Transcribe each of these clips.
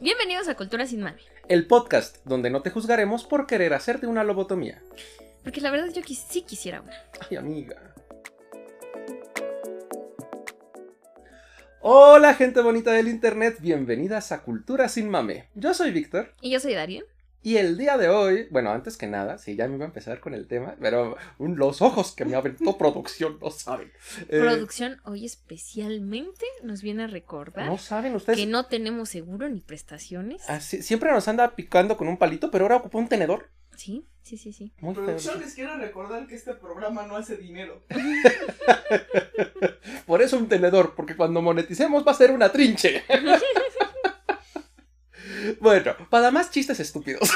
Bienvenidos a Cultura Sin Mami. El podcast donde no te juzgaremos por querer hacerte una lobotomía. Porque la verdad yo quis- sí quisiera una. Ay, amiga. Hola, gente bonita del internet. Bienvenidas a Cultura Sin Mame. Yo soy Víctor. Y yo soy Darío. Y el día de hoy, bueno, antes que nada, sí, ya me iba a empezar con el tema, pero un- los ojos que me aventó producción no saben. Eh, Producción hoy especialmente nos viene a recordar no saben ustedes. que no tenemos seguro ni prestaciones. Así- siempre nos anda picando con un palito, pero ahora ocupa un tenedor. Sí, sí, sí, sí. Muy feo. Producción les quiero recordar que este programa no hace dinero. Por eso un tenedor, porque cuando moneticemos va a ser una trinche. bueno, para más chistes estúpidos,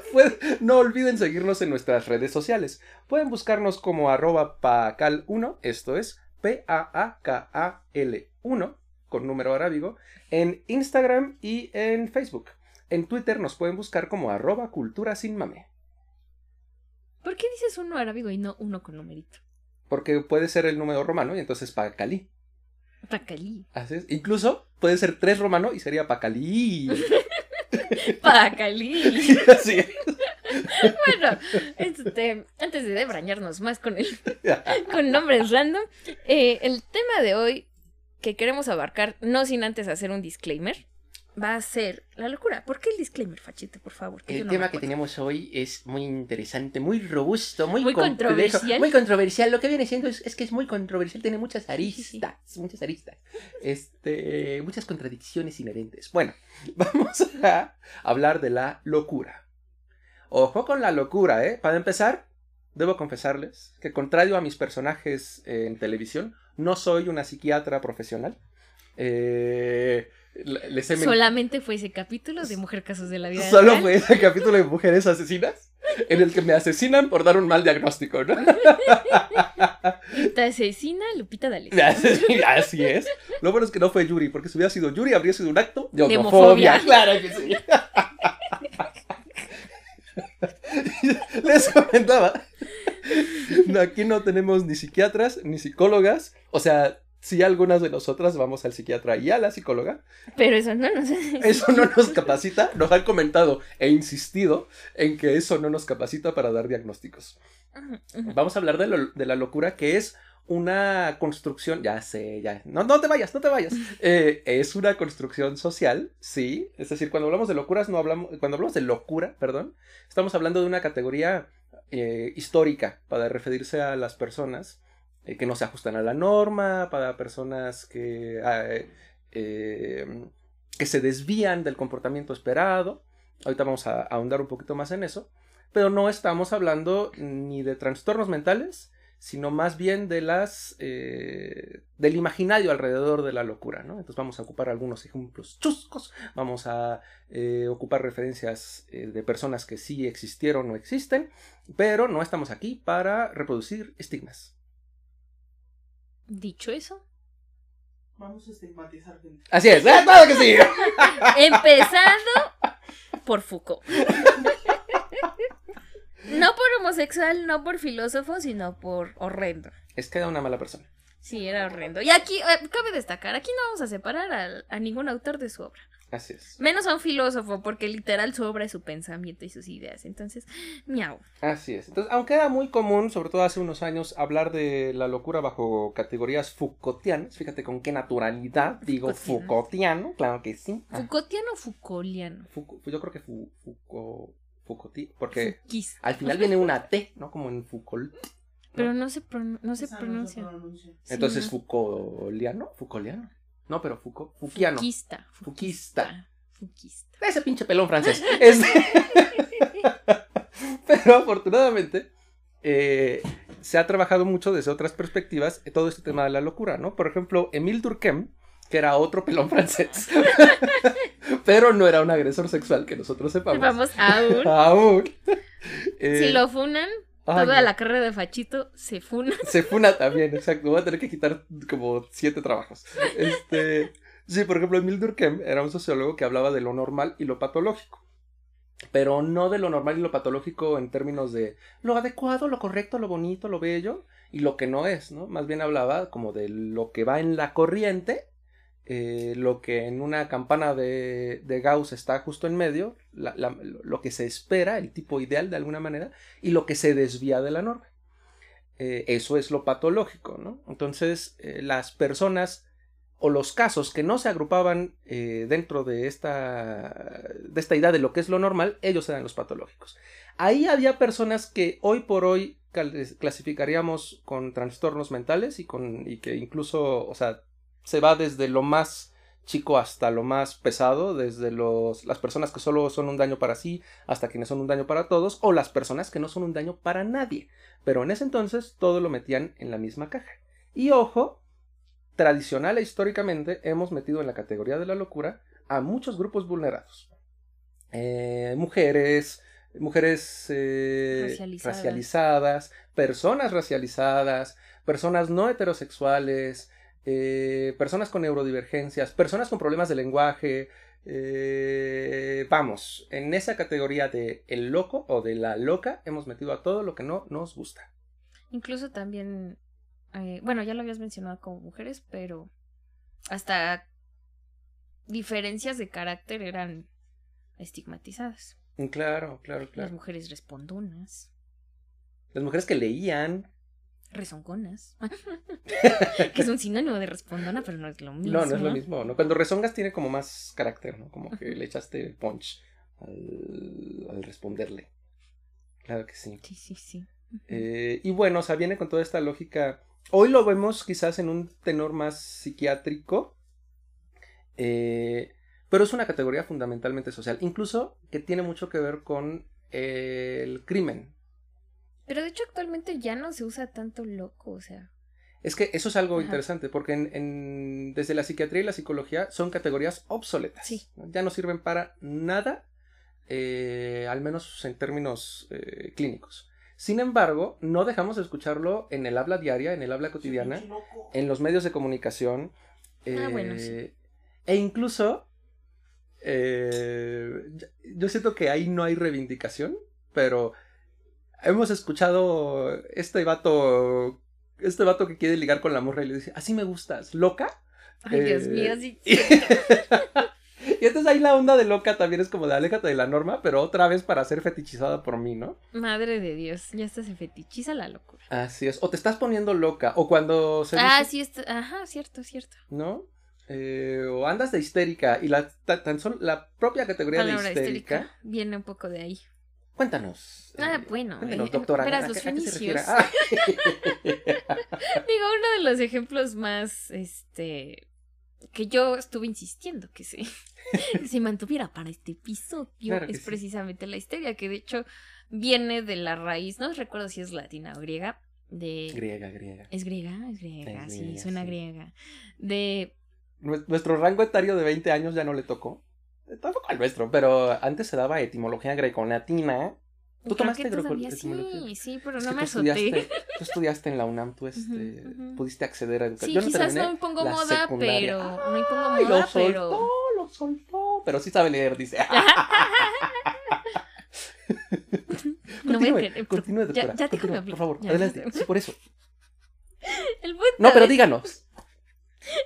no olviden seguirnos en nuestras redes sociales. Pueden buscarnos como arroba pacal1, esto es P-A-A-K-A-L 1, con número arábigo, en Instagram y en Facebook. En Twitter nos pueden buscar como arroba cultura sin mame. ¿Por qué dices uno arábigo y no uno con numerito? Porque puede ser el número romano y entonces pacalí. Pacalí. Así es. Incluso puede ser tres romano y sería Pacalí. Pacalí. Así es. bueno, este, antes de debrañarnos más con el con nombres random, eh, el tema de hoy que queremos abarcar, no sin antes hacer un disclaimer, va a ser la locura. ¿Por qué el disclaimer, Fachete, por favor? Que El no tema que tenemos hoy es muy interesante, muy robusto, muy, Muy complejo, controversial. Muy controversial. Lo que viene siendo es, es que es muy controversial, tiene muchas aristas, sí. muchas aristas. Este, muchas contradicciones inherentes. Bueno, vamos a hablar de la locura. Ojo con la locura, ¿eh? Para empezar, debo confesarles que contrario a mis personajes en televisión, no soy una psiquiatra profesional. Eh, les he men- Solamente fue ese capítulo de Mujer Casos de la Vida Solo Real. fue ese capítulo de mujeres asesinas en el que me asesinan por dar un mal diagnóstico, ¿no? Te asesina Lupita D'Alessio. Así es. Lo bueno es que no fue Yuri, porque si hubiera sido Yuri habría sido un acto de homofobia. Claro que sí. Les comentaba. no, Aquí no tenemos ni psiquiatras ni psicólogas. O sea, si algunas de nosotras vamos al psiquiatra y a la psicóloga, Pero eso no nos Eso no nos capacita, nos han comentado e insistido en que eso no nos capacita para dar diagnósticos. Vamos a hablar de, lo- de la locura, que es una construcción, ya sé, ya, no, no te vayas, no te vayas. Eh, es una construcción social, sí, es decir, cuando hablamos de locuras, no hablamos, cuando hablamos de locura, perdón, estamos hablando de una categoría eh, histórica para referirse a las personas eh, que no se ajustan a la norma, para personas que, ah, eh, eh, que se desvían del comportamiento esperado. Ahorita vamos a ahondar un poquito más en eso. Pero no estamos hablando ni de trastornos mentales, sino más bien de las del imaginario alrededor de la locura, ¿no? Entonces vamos a ocupar algunos ejemplos chuscos, vamos a ocupar referencias de personas que sí existieron o existen, pero no estamos aquí para reproducir estigmas. Dicho eso, Vamos a estigmatizar gente. Así es, ¡eh, claro que sí! empezando por Foucault. No por homosexual, no por filósofo, sino por horrendo. Es que era una mala persona. Sí, era horrendo. Y aquí, eh, cabe destacar, aquí no vamos a separar a, ningún autor de su obra. Así es. Menos a un filósofo, porque literal su obra es su pensamiento y sus ideas. Entonces, miau. Así es. Entonces, aunque era muy común, sobre todo hace unos años, hablar de la locura bajo categorías Foucaultianas, fíjate con qué naturalidad digo Foucaultiano. Claro que sí. Ah, ¿Foucaultiano o Foucaultiano? Foucault- yo creo que Fou- Foucault, porque Fouquis. al final viene una T, ¿no? Como en Foucault. Pero no se, pron- no se pronuncia. pronuncia. Sí, Entonces, no. Foucaultiano, Foucaultiano. No, pero Foucault, Fouquiano. Fouquista. Fouquista. Fouquista. Ese pinche pelón francés. Este- Pero afortunadamente eh, se ha trabajado mucho desde otras perspectivas eh, todo este tema de la locura, ¿no? Por ejemplo, Emile Durkheim, que era otro pelón francés, pero no era un agresor sexual, que nosotros sepamos. Vamos aún. Aún. Eh, Si lo funan, ay, toda la carrera de Fachito se funa. Se funa también, exacto. Voy a tener que quitar como siete trabajos. Este, sí, por ejemplo, Emil Durkheim era un sociólogo que hablaba de lo normal y lo patológico. Pero no de lo normal y lo patológico en términos de lo adecuado, lo correcto, lo bonito, lo bello y lo que no es, ¿no? Más bien hablaba como de lo que va en la corriente eh, lo que en una campana de, de Gauss está justo en medio, lo que se espera, el tipo ideal de alguna manera, y lo que se desvía de la norma. Eh, eso es lo patológico, ¿no? Entonces, eh, las personas o los casos que no se agrupaban dentro de esta, de esta idea de lo que es lo normal, ellos eran los patológicos. Ahí había personas que hoy por hoy clasificaríamos con trastornos mentales y, con, y que incluso, o sea, se va desde lo más chico hasta lo más pesado, desde los, las personas que solo son un daño para sí hasta quienes son un daño para todos, o las personas que no son un daño para nadie. Pero en ese entonces todo lo metían en la misma caja. Y ojo, tradicional e históricamente hemos metido en la categoría de la locura a muchos grupos vulnerados. Eh, mujeres, mujeres eh, Racializadas. racializadas, personas racializadas, personas no heterosexuales, eh, personas con neurodivergencias, personas con problemas de lenguaje. eh, vamos, en esa categoría de el loco o de la loca hemos metido a todo lo que no nos gusta. Incluso también, eh, bueno, ya lo habías mencionado como mujeres, pero hasta diferencias de carácter eran estigmatizadas. Mm, Claro, claro, Las claro. mujeres respondonas, Las mujeres que leían. Rezongonas, que es un sinónimo de respondona, pero no es lo mismo. No, no es lo mismo, ¿no? Cuando rezongas tiene como más carácter, ¿no? Como que le echaste punch al, al responderle. Claro que sí. Sí, sí, sí. Eh, y bueno, o sea, viene con toda esta lógica. Hoy lo vemos quizás en un tenor más psiquiátrico. eh, pero es una categoría fundamentalmente social. Incluso que tiene mucho que ver con eh, el crimen. Pero de hecho actualmente ya no se usa tanto loco, o sea. Es que eso es algo Ajá. interesante, porque en, en- desde la psiquiatría y la psicología son categorías obsoletas. Sí. Ya no sirven para nada, eh, al menos en términos eh, clínicos. Sin embargo, no dejamos de escucharlo en el habla diaria, en el habla cotidiana, en los medios de comunicación. Ah, bueno, eh, E incluso, eh, yo siento que ahí no hay reivindicación, pero hemos escuchado este vato, este vato que quiere ligar con la morra y le dice, así me gustas, loca. Ay, Dios Eh, mío, sí. y entonces ahí la onda de loca también es como de aléjate de la norma, pero otra vez para ser fetichizada por mí, ¿no? Madre de Dios, ya hasta se fetichiza la locura. Así es. O te estás poniendo loca, o cuando se Ah, dice- sí, está... ajá, cierto, cierto. ¿no? Eh, o andas de histérica y la, ta- tan solo la propia categoría Palabra de histérica. histérica viene un poco de ahí. Cuéntanos. Ah, eh, bueno, cuéntanos, eh, doctora. verás, ¿a los qué- a qué se refiere? fenicios. Ah. Digo, uno de los ejemplos más, este, que yo estuve insistiendo que se, que se mantuviera para este episodio Claro es sí. precisamente la histeria, que de hecho viene de la raíz, no recuerdo si es latina o griega, de... griega, griega. Es griega, es griega, Es sí, suena sí. griega. De... Nue- Nuestro rango etario de 20 años ya no le tocó. Tampoco al nuestro, pero antes se daba etimología greco-latina. ¿Tú creo tomaste que greco- todavía etimología? Sí, sí, pero Es no me azoté. estudiaste, tú estudiaste en la UNAM, tú este, Ujú, ujú. pudiste acceder a educación. Sí, Yo no quizás no impongo la moda, secundaria. pero... No impongo Ay, moda, lo soltó, pero... lo soltó. Pero sí sabe leer, dice. No voy a Continúe, creer, continúe, ya- doctora. ya déjame continúe, por favor, ya, adelante. ya. Sí, por eso. El punto No, pero es- díganos.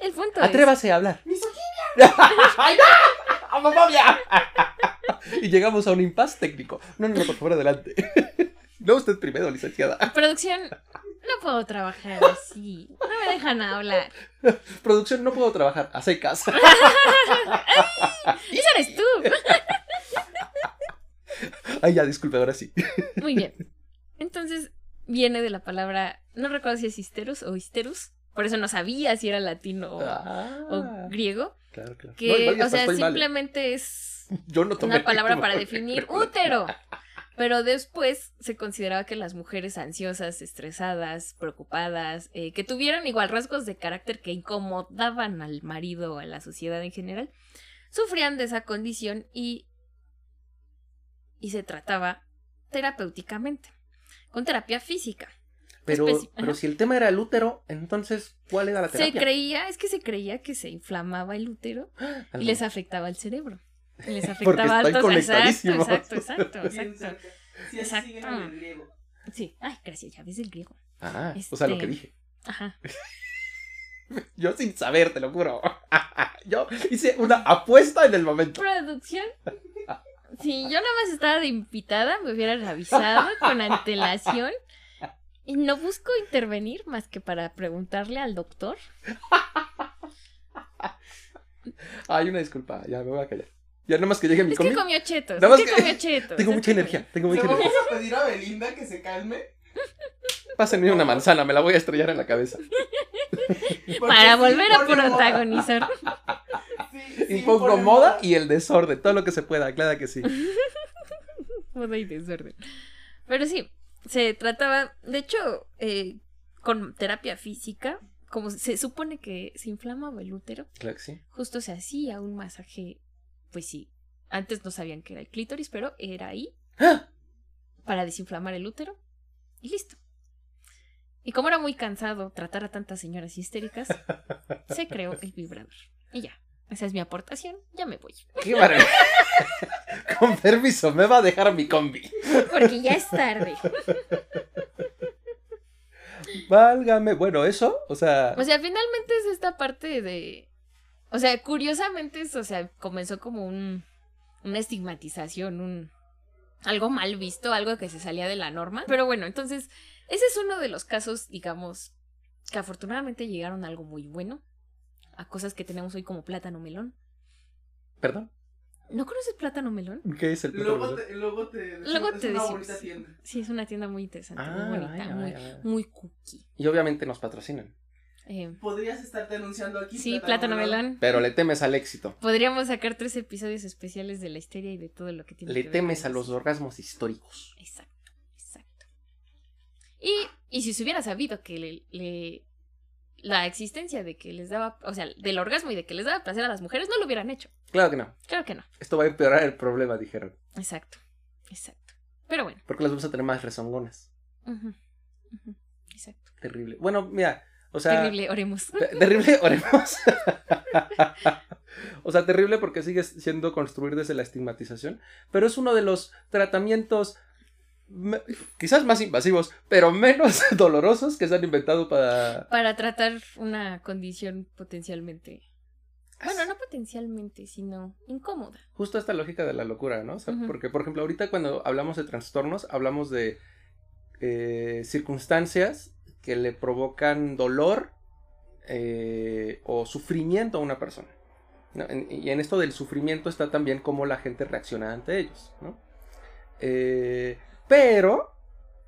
El punto es... Atrévase a hablar. ¡Misoginia! ¡Ay, no! ¡Homofobia! y llegamos a un impasse técnico. No, no, no, por favor, adelante. No, usted primero, licenciada. Producción, no puedo trabajar así. No me dejan hablar. Producción, no puedo trabajar a secas. Eso eres tú. Ay, ya, disculpe, ahora sí. Muy bien. Entonces, viene de la palabra, no recuerdo si es histerus o histerus. Por eso no sabía si era latino o, Ah, o griego. Claro, claro. Que, No, o sea, mal. simplemente es Yo no una palabra para definir útero. Pero después se consideraba que las mujeres ansiosas, estresadas, preocupadas, eh, que tuvieran igual rasgos de carácter que incomodaban al marido o a la sociedad en general, sufrían de esa condición y, y se trataba terapéuticamente, con terapia física. Pero, pero si el tema era el útero, entonces, ¿cuál era la Se terapia? creía, es que se creía que se inflamaba el útero Ah, y les afectaba el cerebro. Y les Porque afectaba están altos. Exacto, exacto, exacto, Bien exacto. Sí, así Exacto. siguen en el griego. Sí, ay, gracias, ya ves el griego. Ah, o sea, lo Este- que dije. Ajá. Yo sin saber, te lo juro. Yo hice una apuesta en el momento. Producción. Si yo nada más estaba de invitada, me hubieran avisado con antelación. Y no busco intervenir más que para preguntarle al doctor. Ay, una disculpa, ya me voy a callar. Ya nada más que llegue mi Es combi. que comió chetos. Nada Es más que que- comió chetos. Tengo mucha energía, tengo ¿Le mucha vamos energía. a pedir a Belinda que se calme? Pásenme una manzana, me la voy a estrellar en la cabeza. Para sí volver a protagonizar. Sí, sí Impongo moda y el desorden, todo lo que se pueda, claro que sí. Moda y desorden. Pero sí, se trataba, de hecho, eh, con terapia física, como se supone que se inflamaba el útero, Claro que sí. justo se hacía un masaje, pues sí, antes no sabían que era el clítoris, pero era ahí ¡Ah! para desinflamar el útero y listo. Y como era muy cansado tratar a tantas señoras histéricas, se creó el vibrador. Y ya, esa es mi aportación, ya me voy. Qué maravilla. Con permiso, me va a dejar mi combi. Porque ya es tarde. Válgame. Bueno, eso, o sea. O sea, finalmente es esta parte de. O sea, curiosamente, es, o sea, comenzó como un. una estigmatización, un. algo mal visto, algo que se salía de la norma. Pero bueno, entonces, ese es uno de los casos, digamos, que afortunadamente llegaron a algo muy bueno. A cosas que tenemos hoy como plátano melón. Perdón. ¿No conoces plátano melón? ¿Qué es el plátano Luego melón? te, luego te, Luego es te una decimos. bonita tienda. Sí, es una tienda muy interesante, Ah, muy bonita, vaya, muy, muy cookie. Y obviamente nos patrocinan. Eh, Podrías estarte anunciando aquí. sí, plátano melón. Pero le temes al éxito. Podríamos sacar tres episodios especiales de la historia y de todo lo que tiene Le que ver temes con a los orgasmos históricos. Exacto, exacto. Y, y si se hubiera sabido que le, le- la existencia de que les daba, o sea, del orgasmo y de que les daba placer a las mujeres, no lo hubieran hecho. Claro que no. Claro que no. Esto va a empeorar el problema, dijeron. Exacto, exacto. Pero bueno. Porque las vamos a tener más rezongonas. Exacto. Terrible. Bueno, mira, o sea. Terrible, oremos. Te- Terrible, oremos. o sea, terrible porque sigue siendo construir desde la estigmatización, pero es uno de los tratamientos quizás más invasivos, pero menos dolorosos que se han inventado para... Para tratar una condición potencialmente. Bueno, no potencialmente, sino incómoda. Justo esta lógica de la locura, ¿no? O sea, Ujú. porque, por ejemplo, ahorita cuando hablamos de trastornos, hablamos de eh, circunstancias que le provocan dolor eh, o sufrimiento a una persona. ¿no? En- y en esto del sufrimiento está también cómo la gente reacciona ante ellos, ¿no? Eh, pero,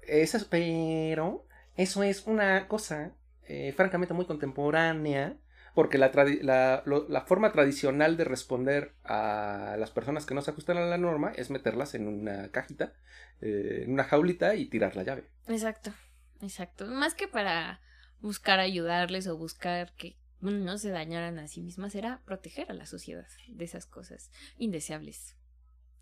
esas, pero, eso es una cosa eh, francamente muy contemporánea, porque la forma tradicional de responder a las personas que no se ajustan a la norma es meterlas en una cajita, eh, en una jaulita y tirar la llave. Exacto, exacto. Más que para buscar ayudarles o buscar que no se dañaran a sí mismas, era proteger a la sociedad de esas cosas indeseables,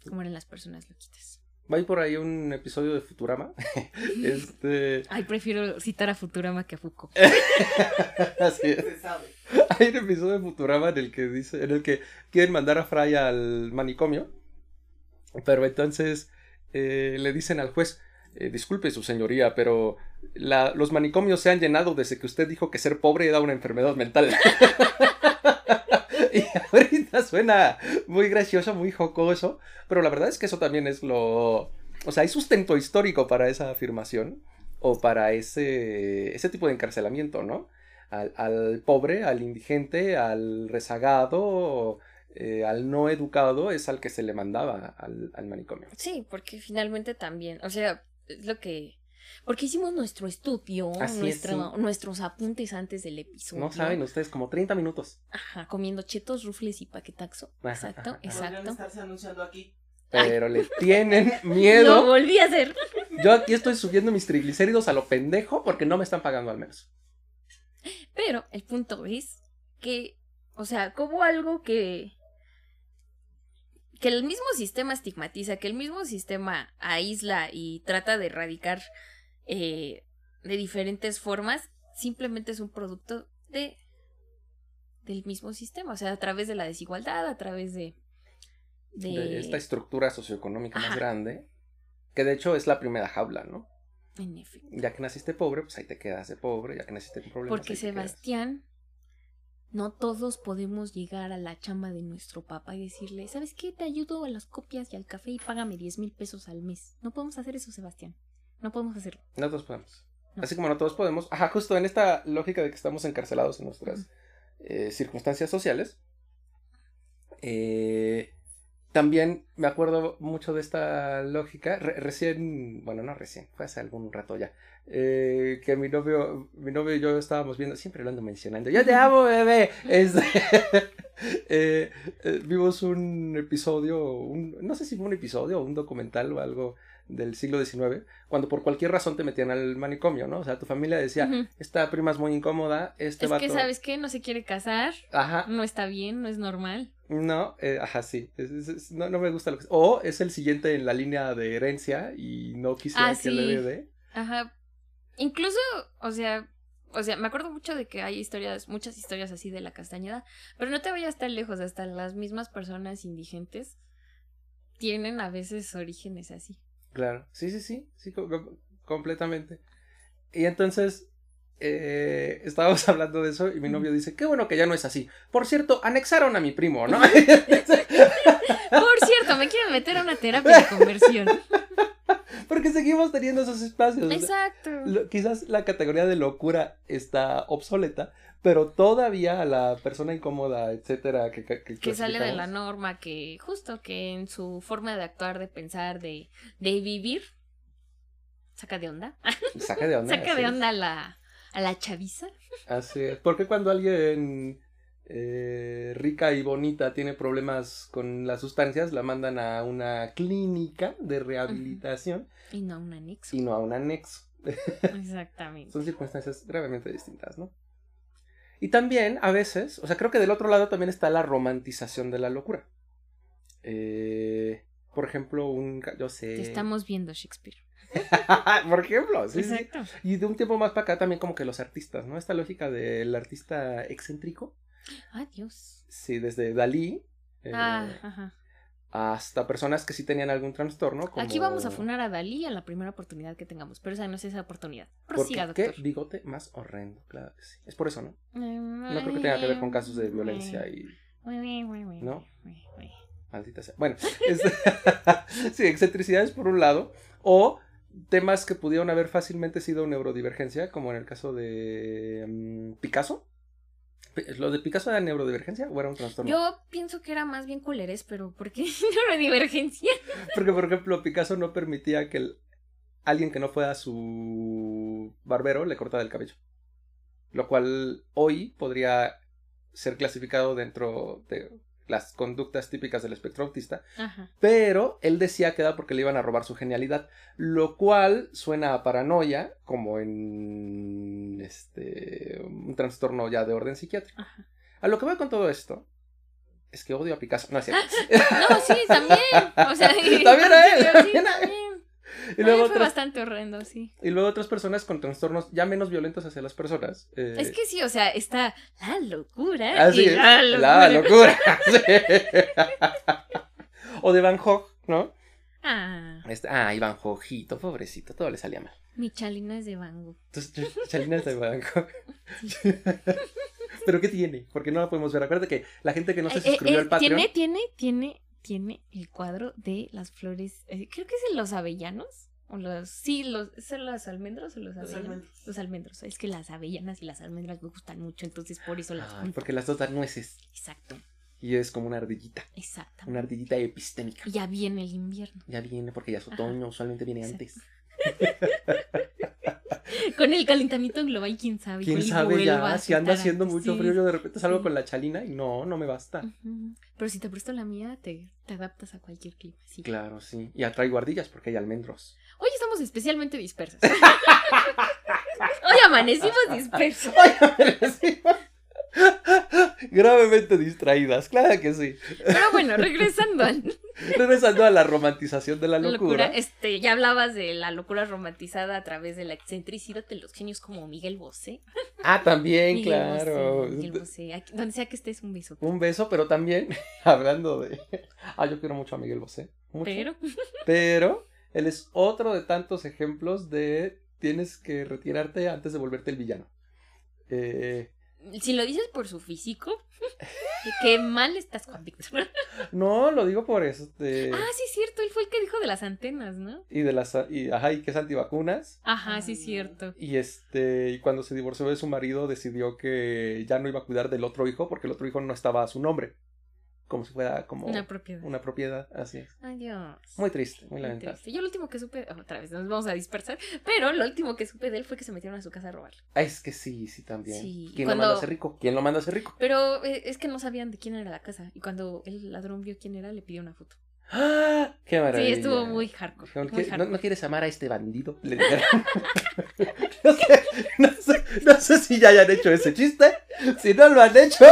como eran las personas loquitas. Va a ir por ahí un episodio de Futurama. este, Ay, prefiero citar a Futurama que a Foucault. así es. Se sabe. Hay un episodio de Futurama en el que dice, en el que quieren mandar a Fry al manicomio, pero entonces eh, le dicen al juez, eh, disculpe su señoría, pero la- los manicomios se han llenado desde que usted dijo que ser pobre era una enfermedad mental. y ahorita suena muy gracioso, muy jocoso, pero la verdad es que eso también es lo... O sea, hay sustento histórico para esa afirmación o para ese, ese tipo de encarcelamiento, ¿no? al, al pobre, al indigente, al rezagado, eh, al no educado, es al que se le mandaba al, al manicomio. Sí, porque finalmente también, o sea, es lo que... Porque hicimos nuestro estudio, es, sí. nuestros apuntes antes del episodio. No saben ustedes, como 30 minutos. Ajá, comiendo chetos, rufles y paquetaxo. Ajá, Exacto, ajá. Podrían exacto. estarse anunciando aquí. Pero le tienen Lo miedo. volví a hacer. Yo aquí estoy subiendo mis triglicéridos a lo pendejo porque no me están pagando al menos. Pero el punto es que, o sea, como algo que que el mismo sistema estigmatiza, que el mismo sistema aísla y trata de erradicar eh, de diferentes formas, simplemente es un producto de del mismo sistema, o sea, a través de la desigualdad, a través de de, De esta estructura socioeconómica más grande, que de hecho es la primera jaula, ¿no? en efecto. Ya que naciste pobre, pues ahí te quedas de pobre, ya que naciste con problemas. Porque. Sebastián no todos podemos llegar a la chamba de nuestro papá y decirle, ¿sabes qué? Te ayudo a las copias y al café y págame 10 mil pesos al mes. No podemos hacer eso, Sebastián. No podemos hacerlo. No todos podemos. No. Así como no todos podemos. Ajá, justo en esta lógica de que estamos encarcelados en nuestras eh, circunstancias sociales. eh, también me acuerdo mucho de esta lógica. Re- recién, bueno, no recién, fue hace algún rato ya. eh, que mi novio, mi novio y yo estábamos viendo, siempre lo ando mencionando. Yo te amo, bebé. Este, eh, eh, vimos un episodio, un- no sé si fue un episodio o un documental o algo del siglo XIX, cuando por cualquier razón te metían al manicomio, ¿no? O sea, tu familia decía, esta prima es muy incómoda, este es vato... que, ¿sabes qué? No se quiere casar, Ajá, no está bien, no es normal. no, eh, ajá, sí, es- es- es- no, no me gusta lo que... O es el siguiente en la línea de herencia y no quisiera Ah, que le sí. herede. Ajá. Incluso, o sea, o sea, me acuerdo mucho de que hay historias, muchas historias así de la castañeda, pero no te vayas tan lejos, hasta las mismas personas indigentes tienen a veces orígenes así. Claro, sí, sí, sí, sí, co- co- completamente. Y entonces, eh, estábamos hablando de eso y mi novio dice, qué bueno que ya no es así. Por cierto, anexaron a mi primo, ¿no? Por cierto, me quieren meter a una terapia de conversión. Porque seguimos teniendo esos espacios. Exacto. quizás la categoría de locura está obsoleta, pero todavía a la persona incómoda, etcétera, que, que, que sale de la norma, que justo que en su forma de actuar, de pensar, de, de vivir, saca de onda. Saca de onda. saca de onda a la, a la chaviza. Así es. Porque cuando alguien eh, rica y bonita tiene problemas con las sustancias, la mandan a una clínica de rehabilitación Y no a un anexo. y no a un anexo. Exactamente. Son circunstancias gravemente distintas, ¿no? Y también, a veces, o sea, creo que del otro lado también está la romantización de la locura. Eh, por ejemplo, un... Yo sé... Te estamos viendo Shakespeare. por ejemplo, sí, sí. Exacto. Y de un tiempo más para acá también como que los artistas, ¿no? Esta lógica del artista excéntrico. Adiós. Sí, desde Dalí eh, Ah, ajá. Hasta personas que sí tenían algún trastorno. Como... Aquí vamos a funar a Dalí a la primera oportunidad que tengamos, pero esa no es esa oportunidad. Porque Prosiga, qué doctor. bigote más horrendo, claro que sí. Es por eso, ¿no? No No creo que tenga que ver con casos de violencia y ¿No? maldita sea. Bueno, este- sí, excentricidades por un lado, o temas que pudieron haber fácilmente sido neurodivergencia, como en el caso de mm, Picasso. ¿Lo de Picasso era neurodivergencia o era un trastorno? Yo pienso que era más bien culerés, pero ¿por qué neurodivergencia? Porque, por ejemplo, Picasso no permitía que el- alguien que no fuera su barbero le cortara el cabello. Lo cual hoy podría ser clasificado dentro de las conductas típicas del espectro autista, Ajá. pero él decía que era porque le iban a robar su genialidad, lo cual suena a paranoia, como en este un trastorno ya de orden psiquiátrico. Ajá. A lo que voy con todo esto es que odio a Picasso, no es cierto. No, sí, también. O sea, También a él, sí, también. Y luego, fue otras, bastante horrendo, sí. y luego otras personas con trastornos ya menos violentos hacia las personas. eh, Es que sí, o sea, está la locura. así y es, la la locura. Sí. o de Van Gogh, ¿no? Ah, Este, ah, y Van Goghito, pobrecito, todo le salía mal. mi chalina es de Bango. Entonces, Chalina es de Van Gogh. ¿Pero qué tiene? Porque no la podemos ver. Acuérdate que la gente que no se Eh, suscribió eh, al Patreon. Tiene, tiene, tiene, tiene el cuadro de las flores. eh, creo que es los avellanos. O los, sí, los, ¿son los almendros o los Los avellanos? almendros. Los almendros. Es que las avellanas y las almendras me gustan mucho, entonces por eso las junto. porque las dos dan nueces. Exacto, Y es como una ardillita. exacto. Una ardillita epistémica. Y ya viene el invierno. Ya viene porque ya es Ajá. otoño, usualmente viene Exacto. antes. Con el calentamiento global, quién sabe. ¿Quién sabe ya? Si anda haciendo antes, mucho sí. frío, yo de repente salgo sí. con la chalina y no, no me basta. Pero si te presto la mía, te, te adaptas a cualquier clima. Sí. Claro, sí. Y atraigo ardillas porque hay almendros. Hoy estamos especialmente dispersos. Hoy amanecimos dispersos. Gravemente distraídas, claro que sí. Pero bueno, regresando a la Regresando a la romantización de la locura. locura. este, ya hablabas de la locura romantizada a través de la excentricidad de los genios como Miguel Bosé. Ah, también, Miguel claro. Bosé, Miguel Bosé. Aquí- donde sea que estés, un beso. Un beso, pero también, hablando de... Ah, yo quiero mucho a Miguel Bosé. mucho. Pero, Pero él es otro de tantos ejemplos de tienes que retirarte antes de volverte el villano. Eh, Si lo dices por su físico, qué mal estás con Víctor. No, lo digo por eso. este, Ah, sí, es cierto. Él fue el que dijo de las antenas, ¿no? Y de las, y, ajá, y que es antivacunas. Ajá, sí, es cierto. Y este, y cuando se divorció de su marido, decidió que ya no iba a cuidar del otro hijo porque el otro hijo no estaba a su nombre. Como si fuera como Una propiedad. una propiedad, así es. Ay, Dios. Muy triste, muy Muy lamentable. triste. Yo lo último que supe, otra vez nos vamos a dispersar, pero lo último que supe de él fue que se metieron a su casa a robar. Ah, es que sí, sí, también. Sí, ¿Quién cuando- lo manda a ser rico? ¿Quién lo manda a ser rico? Pero eh, es que no sabían de quién era la casa. Y cuando el ladrón vio quién era, le pidió una foto. ¡Ah! ¡Qué maravilla! Sí, estuvo muy hardcore. Dijeron, muy "¿Qué- ¿No, quieres amar a este bandido? Le dijeron. no, sé, no, sé, no sé si ya hayan hecho ese chiste. Si no lo han hecho.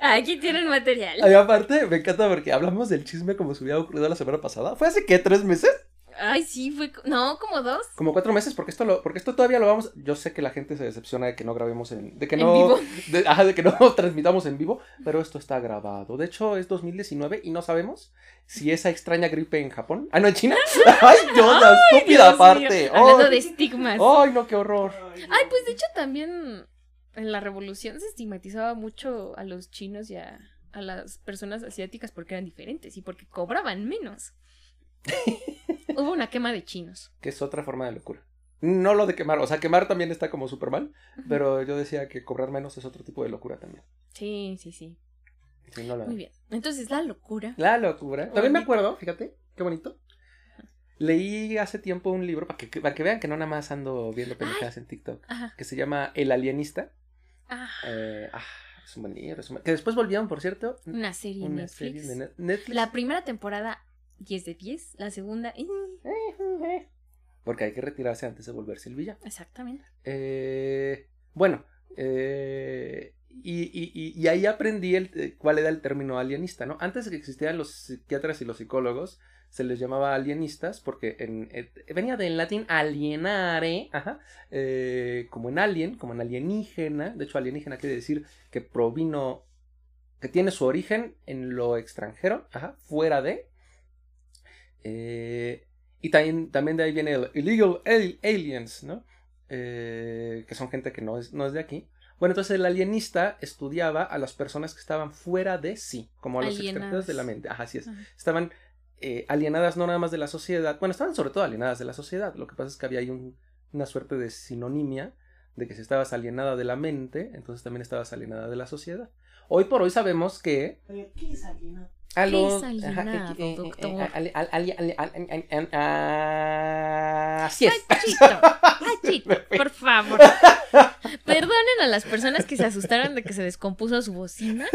Aquí tienen material. Y aparte, me encanta porque hablamos del chisme como se hubiera ocurrido la semana pasada. ¿Fue hace qué? ¿Tres meses? Ay, sí, fue. No, como dos. Como cuatro meses, porque esto lo, porque esto todavía lo vamos. Yo sé que la gente se decepciona de que no grabemos en. de que En no. vivo. De, ajá, de que no transmitamos en vivo, pero esto está grabado. De hecho, es 2019 y no sabemos si esa extraña gripe en Japón. Ah, no, en China. Ay, yo, la estúpida Dios parte. Hablando de estigmas. Ay, no, qué horror. Ay, pues de hecho también en la revolución se estigmatizaba mucho a los chinos y a, a las personas asiáticas porque eran diferentes y porque cobraban menos. Hubo una quema de chinos. Que es otra forma de locura. No lo de quemar, o sea, quemar también está como súper mal, pero yo decía que cobrar menos es otro tipo de locura también. Sí, sí, sí. Sí, no la- Muy bien. Entonces la locura. La locura. También me acuerdo, fíjate, qué bonito. Leí hace tiempo un libro para que, para que vean que no nada más ando viendo pendejadas en TikTok, Ajá. que se llama El Alienista. Ah, Eh, ah, es un buen libro, es un buen- Que después volvieron, por cierto, una serie una Netflix. serie de Net- Netflix. La primera temporada 10 de 10, la segunda eh, Porque hay que retirarse antes de volverse el villano. exactamente. Eh, bueno, eh, y, y- y- y ahí aprendí el, cuál era el término alienista, ¿no? Antes de que existieran los psiquiatras y los psicólogos, se les llamaba alienistas porque en, eh, venía del latín alienare, ajá, eh, como en alien, como en alienígena. De hecho, alienígena quiere decir que provino, que tiene su origen en lo extranjero, ajá, fuera de. Eh, y también, también de ahí viene el illegal al- aliens, ¿no? Eh, que son gente que no es, no es de aquí. Bueno, entonces el alienista estudiaba a las personas que estaban fuera de sí, como a los extranjeros de la mente. Ajá, así es. Ajá. Estaban eh, alienadas no nada más de la sociedad, bueno, estaban sobre todo alienadas de la sociedad. Lo que pasa es que había ahí un- una suerte de sinonimia de que si estabas alienada de la mente, entonces también estabas alienada de la sociedad. Hoy por hoy sabemos que ¿Qué es alienado? a ¿Qué es los alienado, eh, doctor? Así es. Chito, Chito, por favor. Perdonen a las personas que se asustaron de que se descompuso su bocina.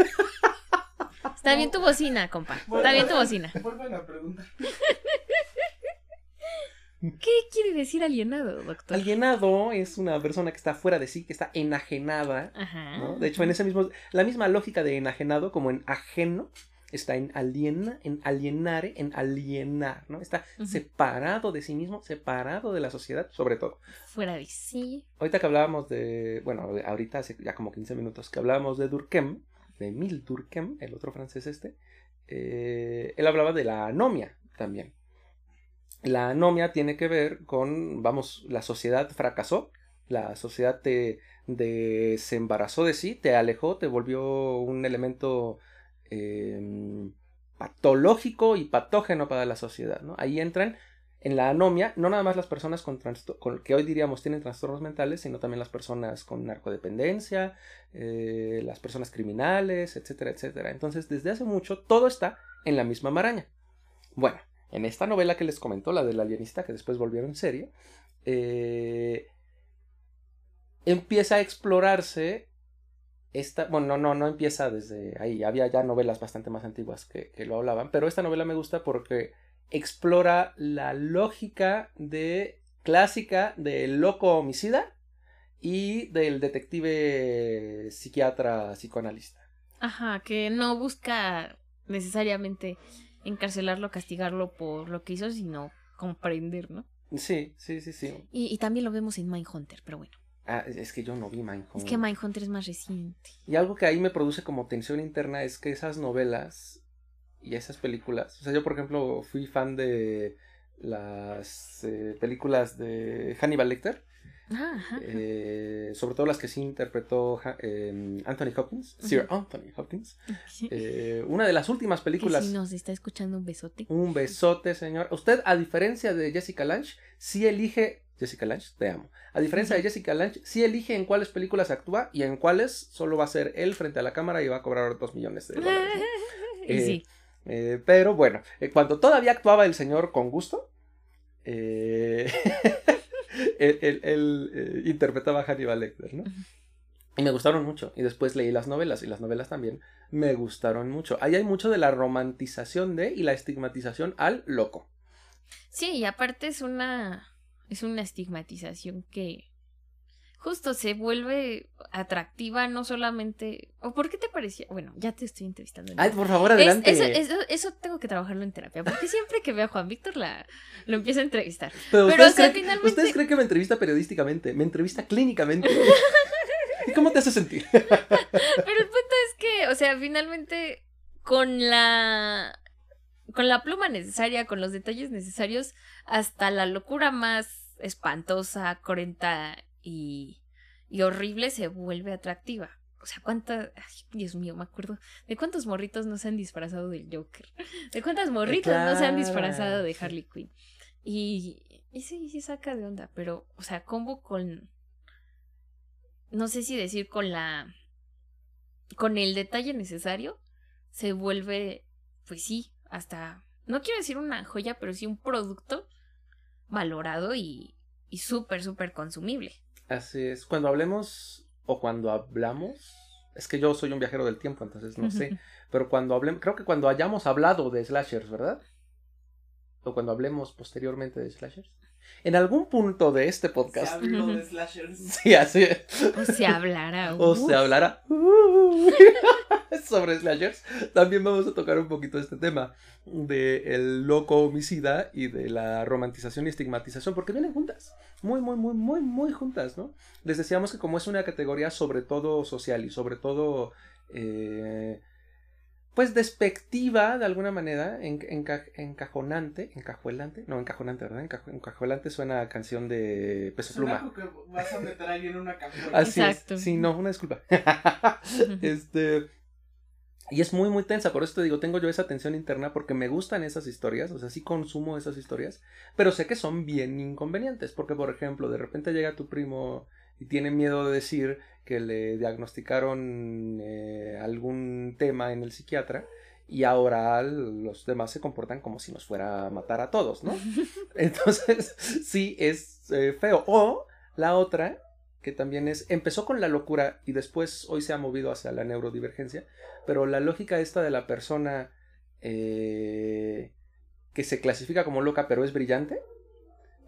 Está bien tu bocina, compa. Está bien tu bocina. Vuelvan a preguntar. ¿Qué quiere decir alienado, doctor? Alienado es una persona que está fuera de sí, que está enajenada Ajá. ¿no? De hecho, en ese mismo, la misma lógica de enajenado como en ajeno está en aliena, en alienare, en alienar, ¿no? Está separado de sí mismo, separado de la sociedad, sobre todo. Fuera de sí. Ahorita que hablábamos de, bueno, ahorita hace ya como 15 minutos que hablábamos de Durkheim, de Emile Durkheim, el otro francés este, eh, él hablaba de la anomia también. La anomia tiene que ver con, vamos, la sociedad fracasó, la sociedad te desembarazó de sí, te alejó, te volvió un elemento eh, patológico y patógeno para la sociedad, ¿no? Ahí entran en la anomia, no nada más las personas con, que hoy diríamos tienen trastornos mentales, sino también las personas con narcodependencia, eh, las personas criminales, etcétera, etcétera. Entonces, desde hace mucho, todo está en la misma maraña. Bueno, en esta novela que les comentó, la del alienista, que después volvieron serie, eh, empieza a explorarse esta, bueno, no, no, no empieza desde ahí, había ya novelas bastante más antiguas que lo hablaban, pero esta novela me gusta porque explora la lógica de clásica del loco homicida y del detective psiquiatra psicoanalista. Ajá, que no busca necesariamente encarcelarlo, castigarlo por lo que hizo, sino comprender, ¿no? Sí, sí, sí, sí. Y, y también lo vemos en Mindhunter, pero bueno. Ah, es que yo no vi Mindhunter. Es que Mindhunter es más reciente. Y algo que ahí me produce como tensión interna es que esas novelas y esas películas, o sea, yo por ejemplo fui fan de las eh, películas de Hannibal Lecter. Ah, ajá. eh, sobre todo las que sí interpretó eh, Anthony Hopkins, Sir Anthony Hopkins. Eh, una de las últimas películas. si nos está escuchando un besote. Un besote, señor. Usted, a diferencia de Jessica Lange, sí elige. Jessica Lange, te amo. A diferencia de Jessica Lange, sí elige en cuáles películas actúa y en cuáles solo va a ser él frente a la cámara y va a cobrar dos millones de dólares. ¿no? Y Eh, sí. Eh, pero bueno, eh, cuando todavía actuaba el señor con gusto, eh, él, él- él, interpretaba a Hannibal Lecter, ¿no? Y me gustaron mucho. Y después leí las novelas, y las novelas también me gustaron mucho. Ahí hay mucho de la romantización de y la estigmatización al loco. Sí, y aparte es una es una estigmatización que justo se vuelve atractiva no solamente o por qué te parecía bueno ya te estoy entrevistando Ay, por favor, Es- adelante. eso, eso, eso tengo que trabajarlo en terapia porque siempre que veo a Juan Víctor la lo empiezo a entrevistar Pero, pero, ustedes, o sea, creen, finalmente- ustedes creen que me entrevista periodísticamente, me entrevista clínicamente. ¿Y cómo te hace sentir? pero el punto es que o sea finalmente con la con la pluma necesaria con los detalles necesarios hasta la locura más espantosa cruenta y y horrible se vuelve atractiva. O sea, cuántas. Ay, Dios mío, me acuerdo. ¿De cuántos morritos no se han disfrazado del Joker? ¿De cuántas morritas no se han disfrazado de. Harley Quinn? Y, y sí, sí saca de onda, pero, o sea, combo con. No sé si decir con la. Con el detalle necesario, se vuelve, pues sí, hasta. No quiero decir una joya, pero sí un producto valorado y, y súper, súper consumible. Así es. Cuando hablemos o cuando hablamos, es que yo soy un viajero del tiempo, entonces no sé. Pero cuando hablemos, creo que cuando hayamos hablado de slashers, ¿verdad? O cuando hablemos posteriormente de slashers. En algún punto de este Se podcast. habló de slashers. Sí, así es. O se hablará. O se hablará sobre slashers. También vamos a tocar un poquito este tema de el loco homicida y de la romantización y estigmatización, porque vienen juntas. Muy, muy, muy, muy, muy juntas, ¿no? Les decíamos que como es una categoría sobre todo social y sobre todo, eh, pues despectiva de alguna manera, en- enca- encajonante, encajuelante, no, encajonante, ¿verdad? Encajo- encajuelante suena a canción de Peso Suena Pluma. que vas a meter a alguien en una cajuela. Así Exacto. es. Sí, no, una disculpa. este. Y es muy, muy tensa. Por eso te digo, tengo yo esa tensión interna porque me gustan esas historias. O sea, sí consumo esas historias. Pero sé que son bien inconvenientes. Porque, por ejemplo, de repente llega tu primo y tiene miedo de decir que le diagnosticaron eh, algún tema en el psiquiatra. Y ahora los demás se comportan como si nos fuera a matar a todos, ¿no? Entonces, sí, es eh, feo. O la otra, que también es, empezó con la locura y después hoy se ha movido hacia la neurodivergencia, pero la lógica esta de la persona eh, que se clasifica como loca pero es brillante,